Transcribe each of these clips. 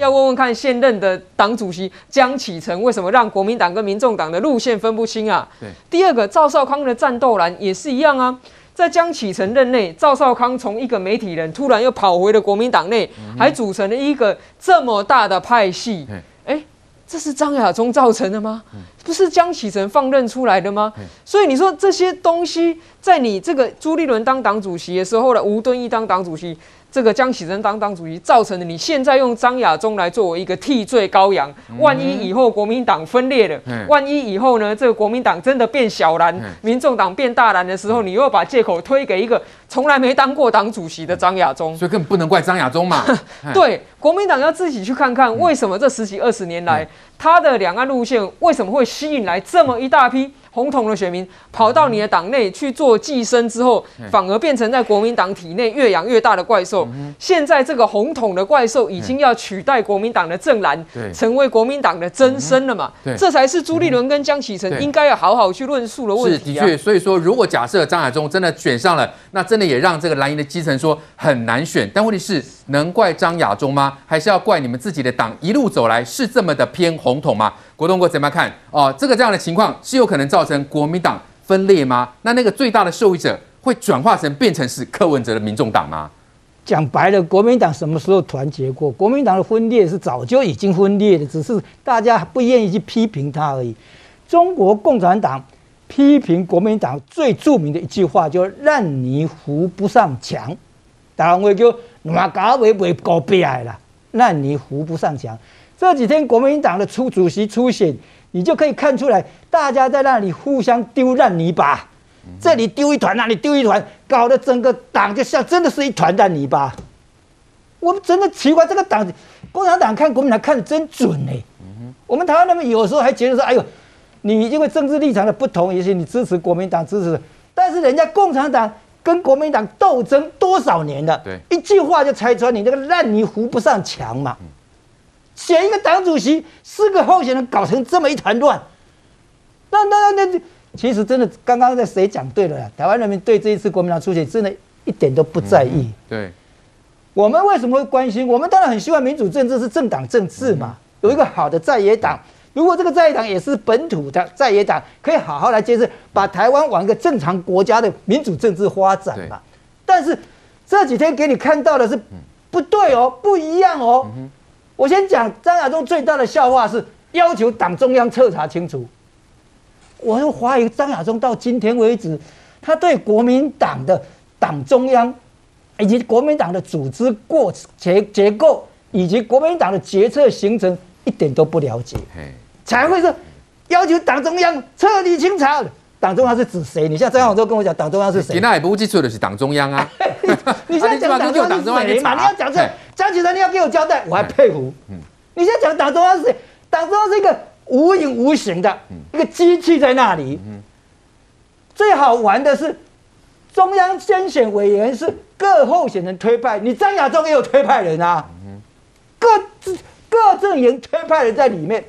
要问问看现任的党主席江启臣为什么让国民党跟民众党的路线分不清啊？对。第二个，赵少康的战斗蓝也是一样啊。在江启臣任内，赵少康从一个媒体人突然又跑回了国民党内，嗯、还组成了一个这么大的派系。哎、欸，这是张亚中造成的吗？嗯、不是江启臣放任出来的吗？嗯、所以你说这些东西，在你这个朱立伦当党主席的时候呢，吴敦义当党主席。这个江启臣当党主席，造成了你现在用张亚中来作为一个替罪羔羊。万一以后国民党分裂了，万一以后呢，这个国民党真的变小蓝，民众党变大蓝的时候，你又把借口推给一个从来没当过党主席的张亚中，所以根本不能怪张亚中嘛。对，国民党要自己去看看，为什么这十几二十年来，他的两岸路线为什么会吸引来这么一大批？红统的选民跑到你的党内去做寄生之后，反而变成在国民党体内越养越大的怪兽。现在这个红统的怪兽已经要取代国民党的正蓝，成为国民党的真身了嘛？这才是朱立伦跟江启臣应该要好好去论述的问题啊。是的确，所以说，如果假设张亚中真的选上了，那真的也让这个蓝营的基层说很难选。但问题是，能怪张亚中吗？还是要怪你们自己的党一路走来是这么的偏红统吗？国栋哥怎么看？哦，这个这样的情况是有可能造成国民党分裂吗？那那个最大的受益者会转化成变成是柯文哲的民众党吗？讲白了，国民党什么时候团结过？国民党的分裂是早就已经分裂了，只是大家不愿意去批评他而已。中国共产党批评国民党最著名的一句话就“烂泥扶不上墙”，台湾话叫“烂咖位为高悲哀了”，烂泥扶不上墙。这几天国民党的出主席出选，你就可以看出来，大家在那里互相丢烂泥巴，这里丢一团，那里丢一团，搞得整个党就像真的是一团烂泥巴。我们真的奇怪，这个党，共产党看国民党看的真准呢。我们台湾人民有时候还觉得说，哎呦，你因为政治立场的不同，也许你支持国民党支持，但是人家共产党跟国民党斗争多少年了，对，一句话就拆穿你这个烂泥扶不上墙嘛。选一个党主席，四个候选人搞成这么一团乱，那那那那，其实真的，刚刚在谁讲对了呀？台湾人民对这一次国民党出现，真的一点都不在意。对，我们为什么会关心？我们当然很希望民主政治是政党政治嘛，有一个好的在野党。如果这个在野党也是本土的在野党，可以好好来建设，把台湾往一个正常国家的民主政治发展嘛。但是这几天给你看到的是不对哦，不一样哦。我先讲张亚中最大的笑话是要求党中央彻查清楚。我就怀疑张亚中到今天为止，他对国民党的党中央以及国民党的组织过结结构以及国民党的决策形成一点都不了解，才会说要求党中央彻底清查。党中央是指谁？你现在张亚中跟我讲党中央是谁？你那也不记错的是党中央啊！你现在讲党中央是谁嘛？你要讲这江启臣，你要给我交代，我还佩服。你现在讲党中央是谁？党中央是一个无影无形的一个机器在那里。最好玩的是，中央监选委员是各候选人推派，你张亚中也有推派人啊。各各阵营推派人在里面。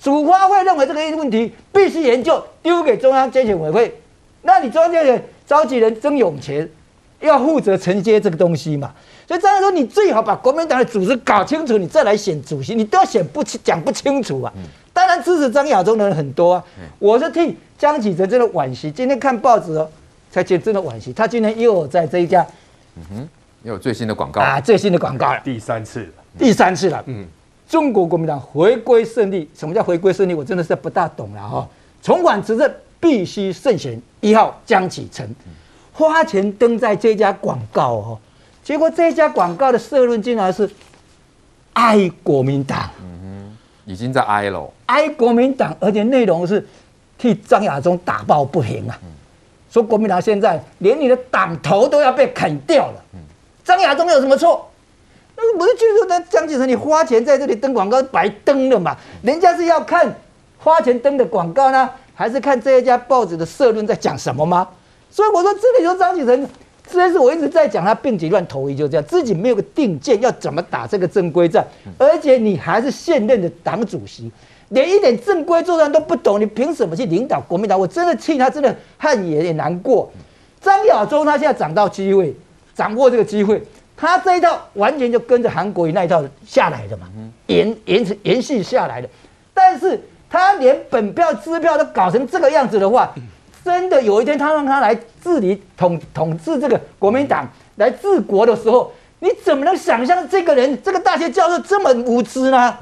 主发会认为这个问题必须研究，丢给中央监选委会。那你中央监选召集人曾永前要负责承接这个东西嘛？所以这样说，你最好把国民党的组织搞清楚，你再来选主席，你都要选不清，讲不清楚啊。当然支持张亚中的人很多啊，我是替江启臣真的惋惜。今天看报纸哦，才觉得真的惋惜。他今天又在这一家，嗯哼，又有最新的广告啊，最新的广告了，第三次了，第三次了，嗯。中国国民党回归胜利，什么叫回归胜利？我真的是不大懂了哈。重返执政必须慎选一号江启臣，花钱登在这家广告哦，结果这家广告的社论竟然是爱国民党，嗯哼，已经在哀了，爱国民党，而且内容是替张亚中打抱不平啊，说国民党现在连你的党头都要被砍掉了，张亚中有什么错？不是，就是说，江启成，你花钱在这里登广告，白登了嘛？人家是要看花钱登的广告呢，还是看这一家报纸的社论在讲什么吗？所以我说，这里说张启臣，这是我一直在讲他病急乱投医，就这样，自己没有个定见，要怎么打这个正规战？而且你还是现任的党主席，连一点正规作战都不懂，你凭什么去领导国民党？我真的气他，真的汗颜也难过。张亚中他现在掌到机会，掌握这个机会。他这一套完全就跟着韩国瑜那一套下来的嘛，延延延延续下来的。但是他连本票支票都搞成这个样子的话，真的有一天他让他来治理统统治这个国民党来治国的时候，你怎么能想象这个人这个大学教授这么无知呢？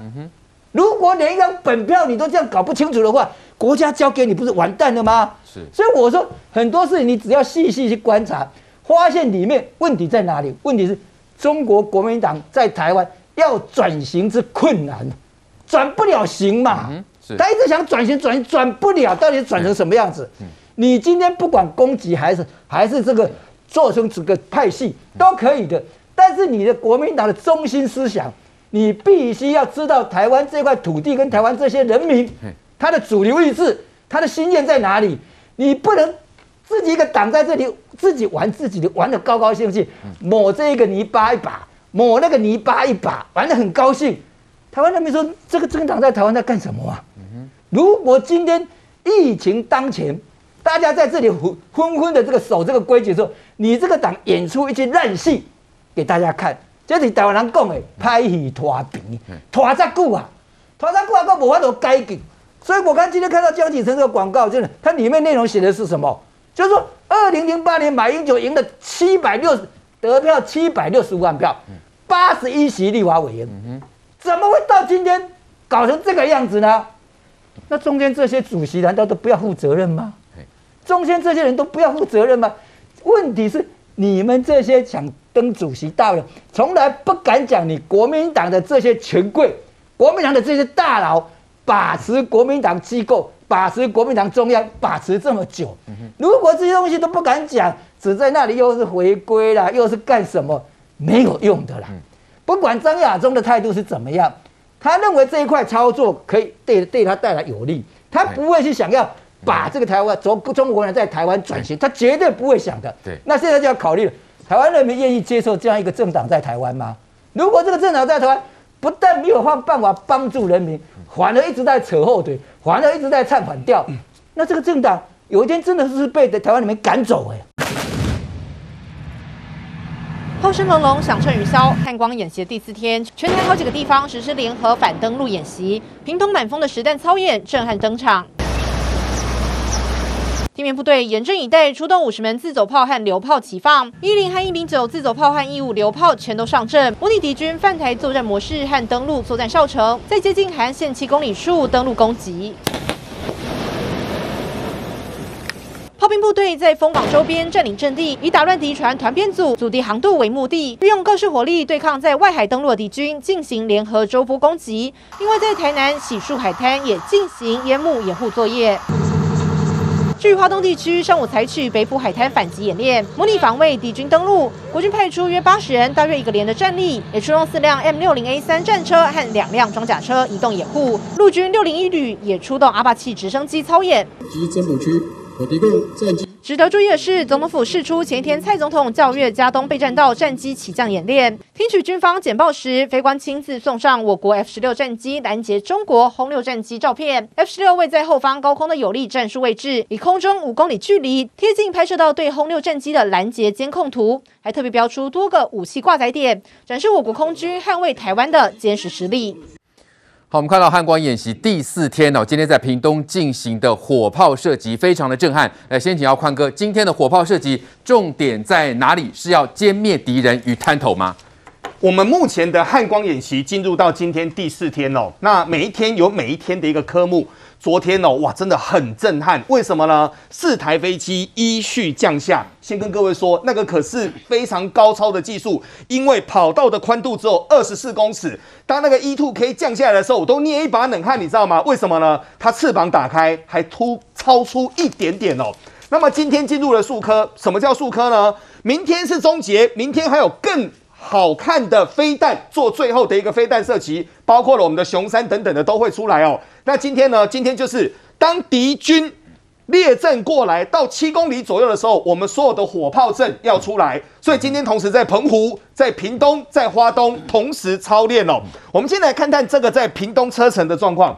如果连一张本票你都这样搞不清楚的话，国家交给你不是完蛋了吗？是。所以我说很多事情你只要细细去观察，发现里面问题在哪里？问题是。中国国民党在台湾要转型之困难，转不了型嘛？他一直想转型，转型转不了，到底转成什么样子？你今天不管攻击还是还是这个做成这个派系都可以的，但是你的国民党的中心思想，你必须要知道台湾这块土地跟台湾这些人民，他的主流意志，他的心愿在哪里？你不能。自己一个党在这里自己玩自己的，玩的高高兴兴，抹这个泥巴一把，抹那个泥巴一把，玩的很高兴。台湾人民说：“这个政党在台湾在干什么啊？”如果今天疫情当前，大家在这里昏昏昏的这个守这个规矩的时候，你这个党演出一些烂戏给大家看，这是台湾人讲的拍戏拖皮，拖这久啊，拖这久啊，都无法度改进。所以我看今天看到江启臣这个广告，真的，它里面内容写的是什么？就是说，二零零八年马英九赢了七百六十得票七百六十五万票，八十一席立法委员，怎么会到今天搞成这个样子呢？那中间这些主席难道都不要负责任吗？中间这些人都不要负责任吗？问题是你们这些想登主席大人，从来不敢讲你国民党的这些权贵，国民党的这些大佬把持国民党机构。把持国民党中央把持这么久，如果这些东西都不敢讲，只在那里又是回归啦，又是干什么，没有用的啦。不管张亚中的态度是怎么样，他认为这一块操作可以对对他带来有利，他不会去想要把这个台湾中中国人在台湾转型，他绝对不会想的。对，那现在就要考虑了，台湾人民愿意接受这样一个政党在台湾吗？如果这个政党在台湾，不但没有办办法帮助人民。反而一直在扯后腿，反而一直在唱反调。那这个政党有一天真的是被台湾里面赶走哎。炮声隆隆，响彻云霄。汉光演习第四天，全台好几个地方实施联合反登陆演习。屏东满风的实弹操演震撼登场。地面部队严阵以待，出动五十门自走炮和榴炮齐放，一零和一零九自走炮和一五榴炮全都上阵，模拟敌军犯台作战模式和登陆作战哨程，在接近海岸线七公里处登陆攻击。炮兵部队在枫港周边占领阵地，以打乱敌船团编组、阻敌航渡为目的，运用各式火力对抗在外海登陆的敌军，进行联合周波攻击。另外，在台南洗漱海滩也进行烟幕掩护作业。至于华东地区，上午采取北埔海滩反击演练，模拟防卫敌军登陆。国军派出约八十人，大约一个连的战力，也出动四辆 M 六零 A 三战车和两辆装甲车移动掩护。陆军六零一旅也出动阿帕奇直升机操演。及增补区可提供战机。值得注意的是，总统府释出前一天蔡总统校阅加东备战道战机起降演练，听取军方简报时，飞官亲自送上我国 F 十六战机拦截中国轰六战机照片。F 十六位在后方高空的有利战术位置，以空中五公里距离贴近拍摄到对轰六战机的拦截监控图，还特别标出多个武器挂载点，展示我国空军捍卫台湾的坚实实力。好，我们看到汉光演习第四天哦，今天在屏东进行的火炮射击非常的震撼。来，先请教宽哥，今天的火炮射击重点在哪里？是要歼灭敌人与滩头吗？我们目前的汉光演习进入到今天第四天哦，那每一天有每一天的一个科目。昨天哦，哇，真的很震撼。为什么呢？四台飞机依序降下。先跟各位说，那个可是非常高超的技术，因为跑道的宽度只有二十四公尺。当那个 E-2K 降下来的时候，我都捏一把冷汗，你知道吗？为什么呢？它翅膀打开还突超出一点点哦。那么今天进入了数科，什么叫数科呢？明天是终结，明天还有更。好看的飞弹做最后的一个飞弹射击，包括了我们的雄三等等的都会出来哦。那今天呢？今天就是当敌军列阵过来到七公里左右的时候，我们所有的火炮阵要出来。所以今天同时在澎湖、在屏东、在花东同时操练哦。我们先来看看这个在屏东车城的状况。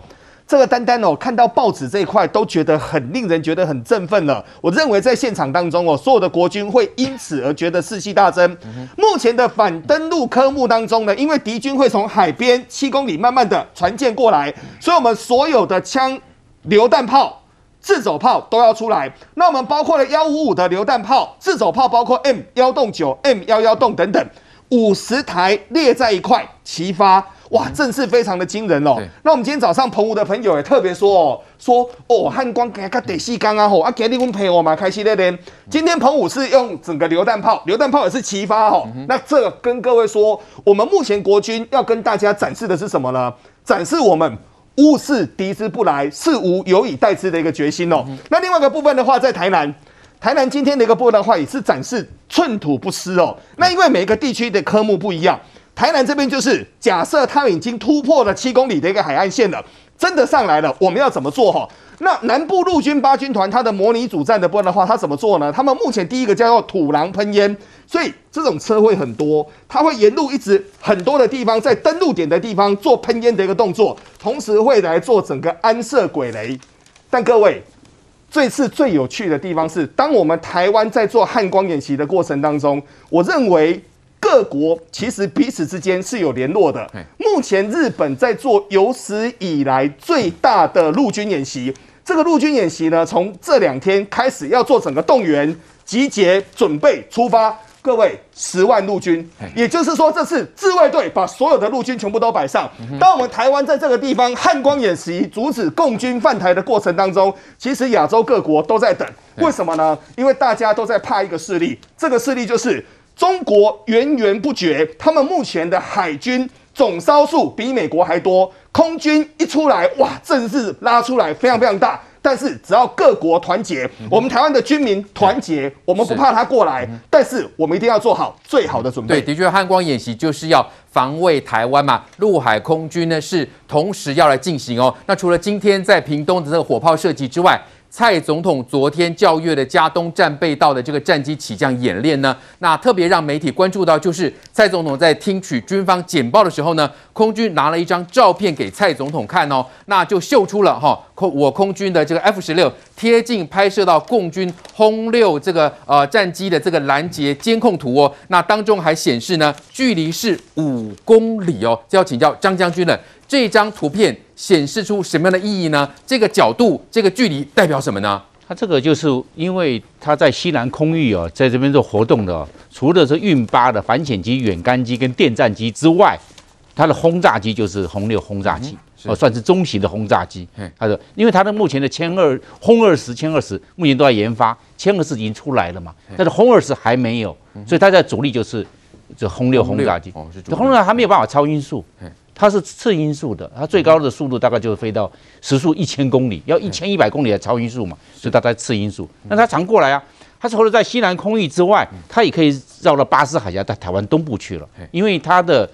这个单单哦，看到报纸这一块都觉得很令人觉得很振奋了。我认为在现场当中哦，所有的国军会因此而觉得士气大增。目前的反登陆科目当中呢，因为敌军会从海边七公里慢慢的船舰过来，所以我们所有的枪、榴弹炮、自走炮都要出来。那我们包括了幺五五的榴弹炮、自走炮，包括 M 幺洞九、M 幺幺洞等等，五十台列在一块齐发。哇，阵势非常的惊人哦。那我们今天早上澎湖的朋友也特别说哦，说哦汉光给他得细刚啊吼，啊给你们陪我嘛开心的嘞。今天澎湖是用整个榴弹炮，榴弹炮也是齐发哦。那这个跟各位说，我们目前国军要跟大家展示的是什么呢？展示我们勿视敌之不来，事无有以待之的一个决心哦。那另外一个部分的话，在台南，台南今天的一个部分的话，也是展示寸土不失哦。那因为每一个地区的科目不一样。台南这边就是假设他们已经突破了七公里的一个海岸线了，真的上来了，我们要怎么做哈？那南部陆军八军团它的模拟主战的部分的话，它怎么做呢？他们目前第一个叫做土狼喷烟，所以这种车会很多，它会沿路一直很多的地方在登陆点的地方做喷烟的一个动作，同时会来做整个安设轨雷。但各位，这次最有趣的地方是，当我们台湾在做汉光演习的过程当中，我认为。各国其实彼此之间是有联络的。目前日本在做有史以来最大的陆军演习，这个陆军演习呢，从这两天开始要做整个动员、集结、准备出发。各位，十万陆军，也就是说，这次自卫队把所有的陆军全部都摆上。当我们台湾在这个地方汉光演习，阻止共军犯台的过程当中，其实亚洲各国都在等。为什么呢？因为大家都在怕一个势力，这个势力就是。中国源源不绝，他们目前的海军总艘数比美国还多，空军一出来，哇，阵势拉出来非常非常大。但是只要各国团结，我们台湾的军民团结，我们不怕他过来，但是我们一定要做好最好的准备。对，的确，汉光演习就是要防卫台湾嘛，陆海空军呢是同时要来进行哦。那除了今天在屏东的这个火炮射击之外，蔡总统昨天教阅的加东战备道的这个战机起降演练呢，那特别让媒体关注到，就是蔡总统在听取军方简报的时候呢，空军拿了一张照片给蔡总统看哦，那就秀出了哈空我空军的这个 F 十六贴近拍摄到共军轰六这个呃战机的这个拦截监控图哦，那当中还显示呢距离是五公里哦，这要请教张将军了。这张图片显示出什么样的意义呢？这个角度、这个距离代表什么呢？它这个就是因为它在西南空域哦，在这边做活动的哦，除了是运八的反潜机、远干机跟电战机之外，它的轰炸机就是轰六轰炸机哦，算是中型的轰炸机。它的因为它的目前的歼二轰二十、歼二十目前都在研发，歼二十已经出来了嘛，但是轰二十还没有，所以它的主力就是这轰六轰炸机。这轰六它没有办法超音速。它是次音速的，它最高的速度大概就是飞到时速一千公里，要一千一百公里的超音速嘛，所以它在次音速。那它常过来啊，它除了在西南空域之外，它也可以绕到巴士海峡，到台湾东部去了，因为它的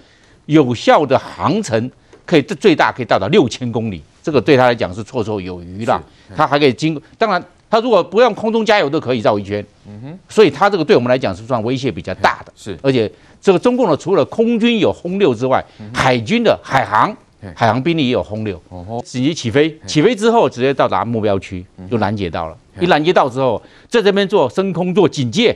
有效的航程可以最大可以到达六千公里，这个对他来讲是绰绰有余了。他还可以经过，当然他如果不用空中加油都可以绕一圈，嗯哼。所以他这个对我们来讲是算威胁比较大的，是。而且。这个中共的除了空军有轰六之外，海军的海航海航兵力也有轰六，直接起飞，起飞之后直接到达目标区就拦截到了。一拦截到之后，在这边做升空、做警戒、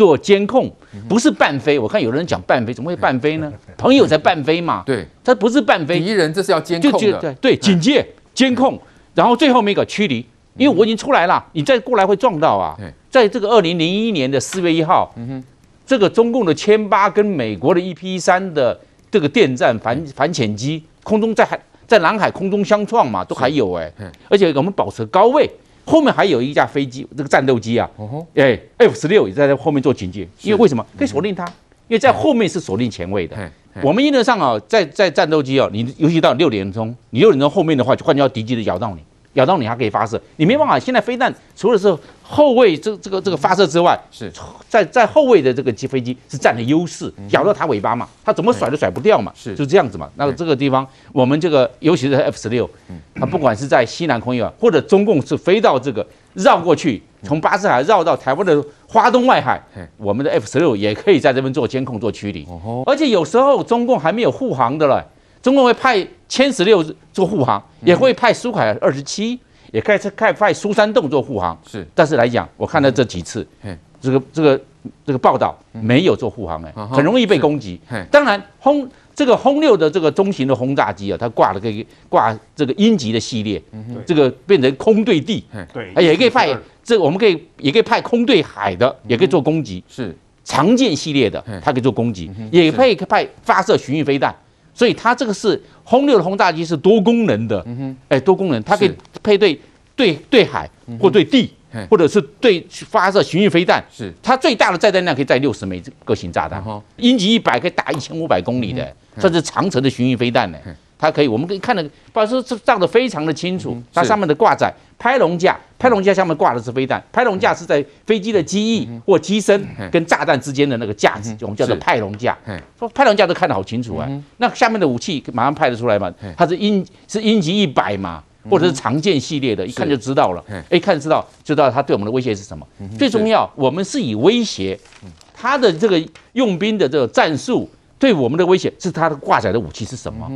做监控，不是半飞。我看有人讲半飞，怎么会半飞呢？朋友才半飞嘛。对，他不是半飞。敌人这是要监控的。对对，警戒、监控，然后最后面一个驱离，因为我已经出来了，你再过来会撞到啊。在这个二零零一年的四月一号。这个中共的歼八跟美国的 EP 三的这个电战反反潜机，空中在海在南海空中相撞嘛，都还有哎，而且我们保持高位，后面还有一架飞机，这个战斗机啊，哎，F 十六也在后面做警戒，因为为什么可以锁定它？因为在后面是锁定前卫的。我们原则上啊，在在战斗机啊，你尤其到六点钟，你六点钟后面的话，就换掉敌机的咬到你。咬到你还可以发射，你没办法。现在飞弹除了是后卫这这个这个发射之外，是。在在后卫的这个机飞机是占了优势，咬到它尾巴嘛，它怎么甩都甩不掉嘛，是。就这样子嘛。那这个地方我们这个尤其是 F 十六，它不管是在西南空域啊，或者中共是飞到这个绕过去，从巴士海绕到台湾的花东外海，我们的 F 十六也可以在这边做监控做驱离，而且有时候中共还没有护航的了，中共会派。歼十六做护航，也会派苏凯二十七，也开始开派苏三洞做护航。是，但是来讲，我看到这几次，这个这个这个报道没有做护航哎，很容易被攻击。当然轰这个轰六的这个中型的轰炸机啊，它挂了个挂这个鹰击的系列，这个变成空对地，对，也可以派这个我们可以也可以派空对海的，也可以做攻击。是。长剑系列的，它可以做攻击，也可以派发射巡弋飞弹，所以它这个是轰六的轰炸机是多功能的，哎，多功能，它可以配对对对海或对地，或者是对发射巡弋飞弹，是。它最大的载弹量可以载六十枚个型炸弹，鹰击一百可以打一千五百公里的，算是长城的巡弋飞弹呢。它可以，我们可以看的，把说这照的非常的清楚。它上面的挂载拍龙架，拍龙架下面挂的是飞弹，拍龙架是在飞机的机翼或机身跟炸弹之间的那个架子，我们叫做拍龙架。说拍龙架都看得好清楚啊，那下面的武器马上拍得出来嘛？它是鹰是鹰击一百嘛，或者是长剑系列的，一看就知道了。哎，看知道，就知道它对我们的威胁是什么。最重要，我们是以威胁它的这个用兵的这个战术。对我们的威胁是它的挂载的武器是什么？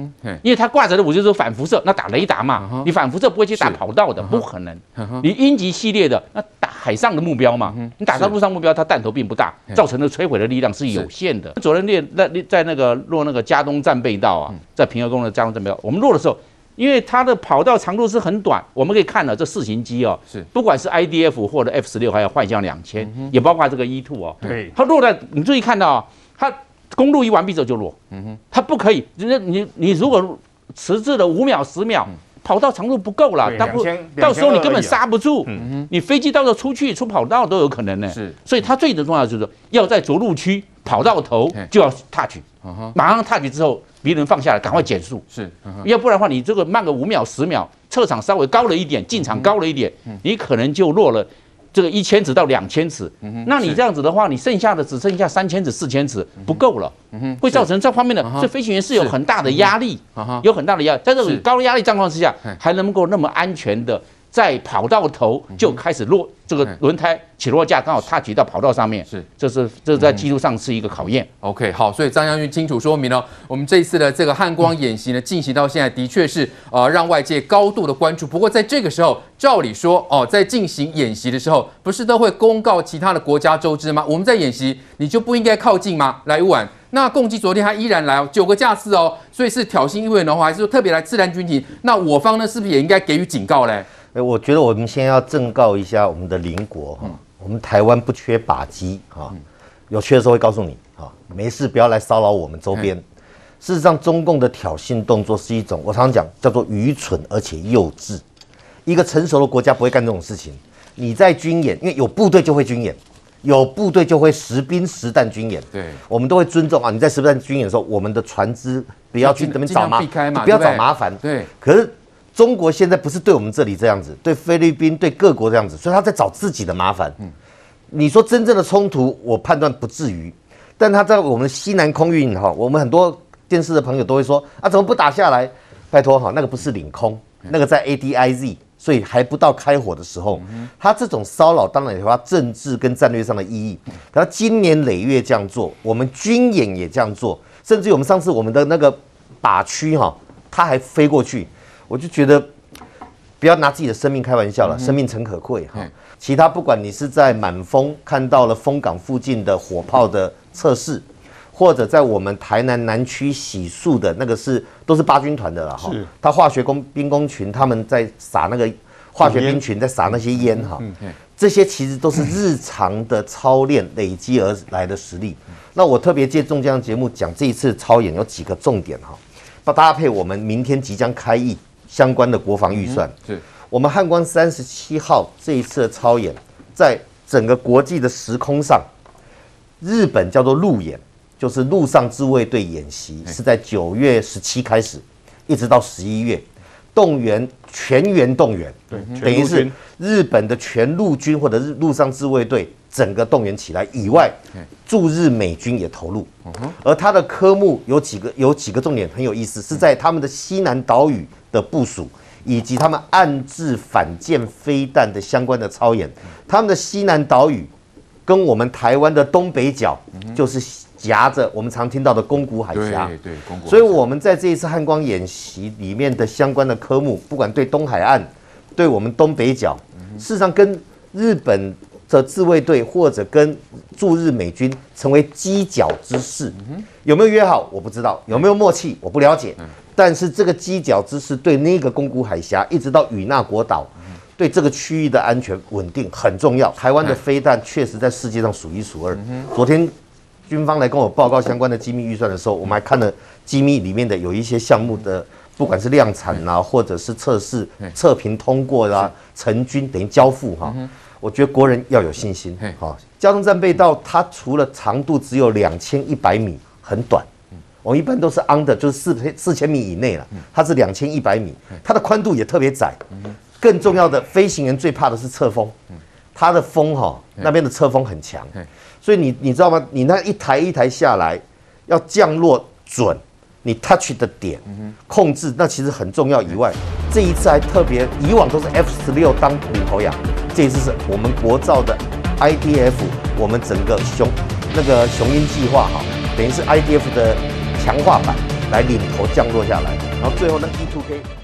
因为它挂载的武器是反辐射，那打雷达嘛，你反辐射不会去打跑道的，不可能。你鹰击系列的那打海上的目标嘛，你打到陆上目标，它弹头并不大，造成的摧毁的力量是有限的。昨天列那在那个落那个加东战备道啊，在平和公路的加东战备道，我们落的时候，因为它的跑道长度是很短，我们可以看到这四型机哦，是。不管是 IDF 或者 F 十六，还有幻象两千，也包括这个 E two 哦，对，它落在你注意看到啊，它。公路一完毕之后就落，嗯哼，它不可以，你你你如果迟滞了五秒十秒，跑道长度不够了，到到时候你根本刹不住，嗯。哼，你飞机到时候出去出跑道都有可能呢，是，所以它最重要就是要在着陆区跑道头就要 touch，马上 touch 之后别人放下来，赶快减速，是，要不然的话你这个慢个五秒十秒，侧场稍微高了一点，进场高了一点，你可能就落了。这个一千尺到两千尺，那你这样子的话，你剩下的只剩下三千尺、四千尺不够了，会造成这方面的这飞行员是有很大的压力，有很大的压力，在这种高压力状况之下，还能够那么安全的。在跑道头就开始落这个轮胎起落架，刚好踏及到跑道上面，是，这是这是在技术上是一个考验。OK，好，所以张将军清楚说明了，我们这一次的这个汉光演习呢，进行到现在的确是呃让外界高度的关注。不过在这个时候，照理说哦，在进行演习的时候，不是都会公告其他的国家周知吗？我们在演习，你就不应该靠近吗？来晚，那共机昨天还依然来哦，九个架次哦，所以是挑衅意味的话，还是说特别来自然军情？那我方呢，是不是也应该给予警告嘞？哎，我觉得我们先要正告一下我们的邻国哈，我们台湾不缺靶机哈，有缺的时候会告诉你哈，没事不要来骚扰我们周边。事实上，中共的挑衅动作是一种，我常常讲叫做愚蠢而且幼稚。一个成熟的国家不会干这种事情。你在军演，因为有部队就会军演，有部队就会实兵实弹军演。对，我们都会尊重啊。你在实弹军演的时候，我们的船只不要去那边找麻烦，不要找麻烦。对，可是。中国现在不是对我们这里这样子，对菲律宾、对各国这样子，所以他在找自己的麻烦。嗯，你说真正的冲突，我判断不至于，但他在我们西南空域哈，我们很多电视的朋友都会说啊，怎么不打下来？拜托哈，那个不是领空，那个在 ADIZ，所以还不到开火的时候。他这种骚扰当然有他政治跟战略上的意义。他今年累月这样做，我们军演也这样做，甚至于我们上次我们的那个靶区哈，他还飞过去。我就觉得，不要拿自己的生命开玩笑了，生命诚可贵哈。其他不管你是在满丰看到了风港附近的火炮的测试，或者在我们台南南区洗漱的那个是都是八军团的了哈。他化学工兵工群他们在撒那个化学兵群在撒那些烟哈，这些其实都是日常的操练累积而来的实力。那我特别借中江节目讲这一次操演有几个重点哈，不搭配我们明天即将开议。相关的国防预算，是我们汉光三十七号这一次的操演，在整个国际的时空上，日本叫做陆演，就是。陆上自卫队演习，是在九月十七开始，一直到十一月，动员全员动员，对，等于是日本的全陆军或者是陆上自卫队整个动员起来以外，驻日美军也投入，而它的科目有几个，有几个重点很有意思，是在他们的西南岛屿。的部署，以及他们暗制反舰飞弹的相关的操演，他们的西南岛屿跟我们台湾的东北角就是夹着我们常听到的宫古海峡。对对，宫古。所以我们在这一次汉光演习里面的相关的科目，不管对东海岸，对我们东北角，事实上跟日本的自卫队或者跟驻日美军成为犄角之势，有没有约好？我不知道，有没有默契？我不了解。但是这个犄角之势对那个宫古海峡一直到与那国岛，对这个区域的安全稳定很重要。台湾的飞弹确实在世界上数一数二。昨天军方来跟我报告相关的机密预算的时候，我们还看了机密里面的有一些项目的，不管是量产啊，或者是测试测评通过啦、啊，成军等于交付哈。我觉得国人要有信心。哈，交通战备道它除了长度只有两千一百米，很短。我们一般都是 under，就是四千四千米以内了。它是两千一百米，它的宽度也特别窄。更重要的，飞行员最怕的是侧风，它的风哈那边的侧风很强，所以你你知道吗？你那一台一台下来，要降落准，你 touch 的点控制，那其实很重要。以外，这一次还特别，以往都是 F 十六当领头羊，这一次是我们国造的 IDF，我们整个雄那个雄鹰计划哈，等于是 IDF 的。强化版来领头降落下来，然后最后那，E2K。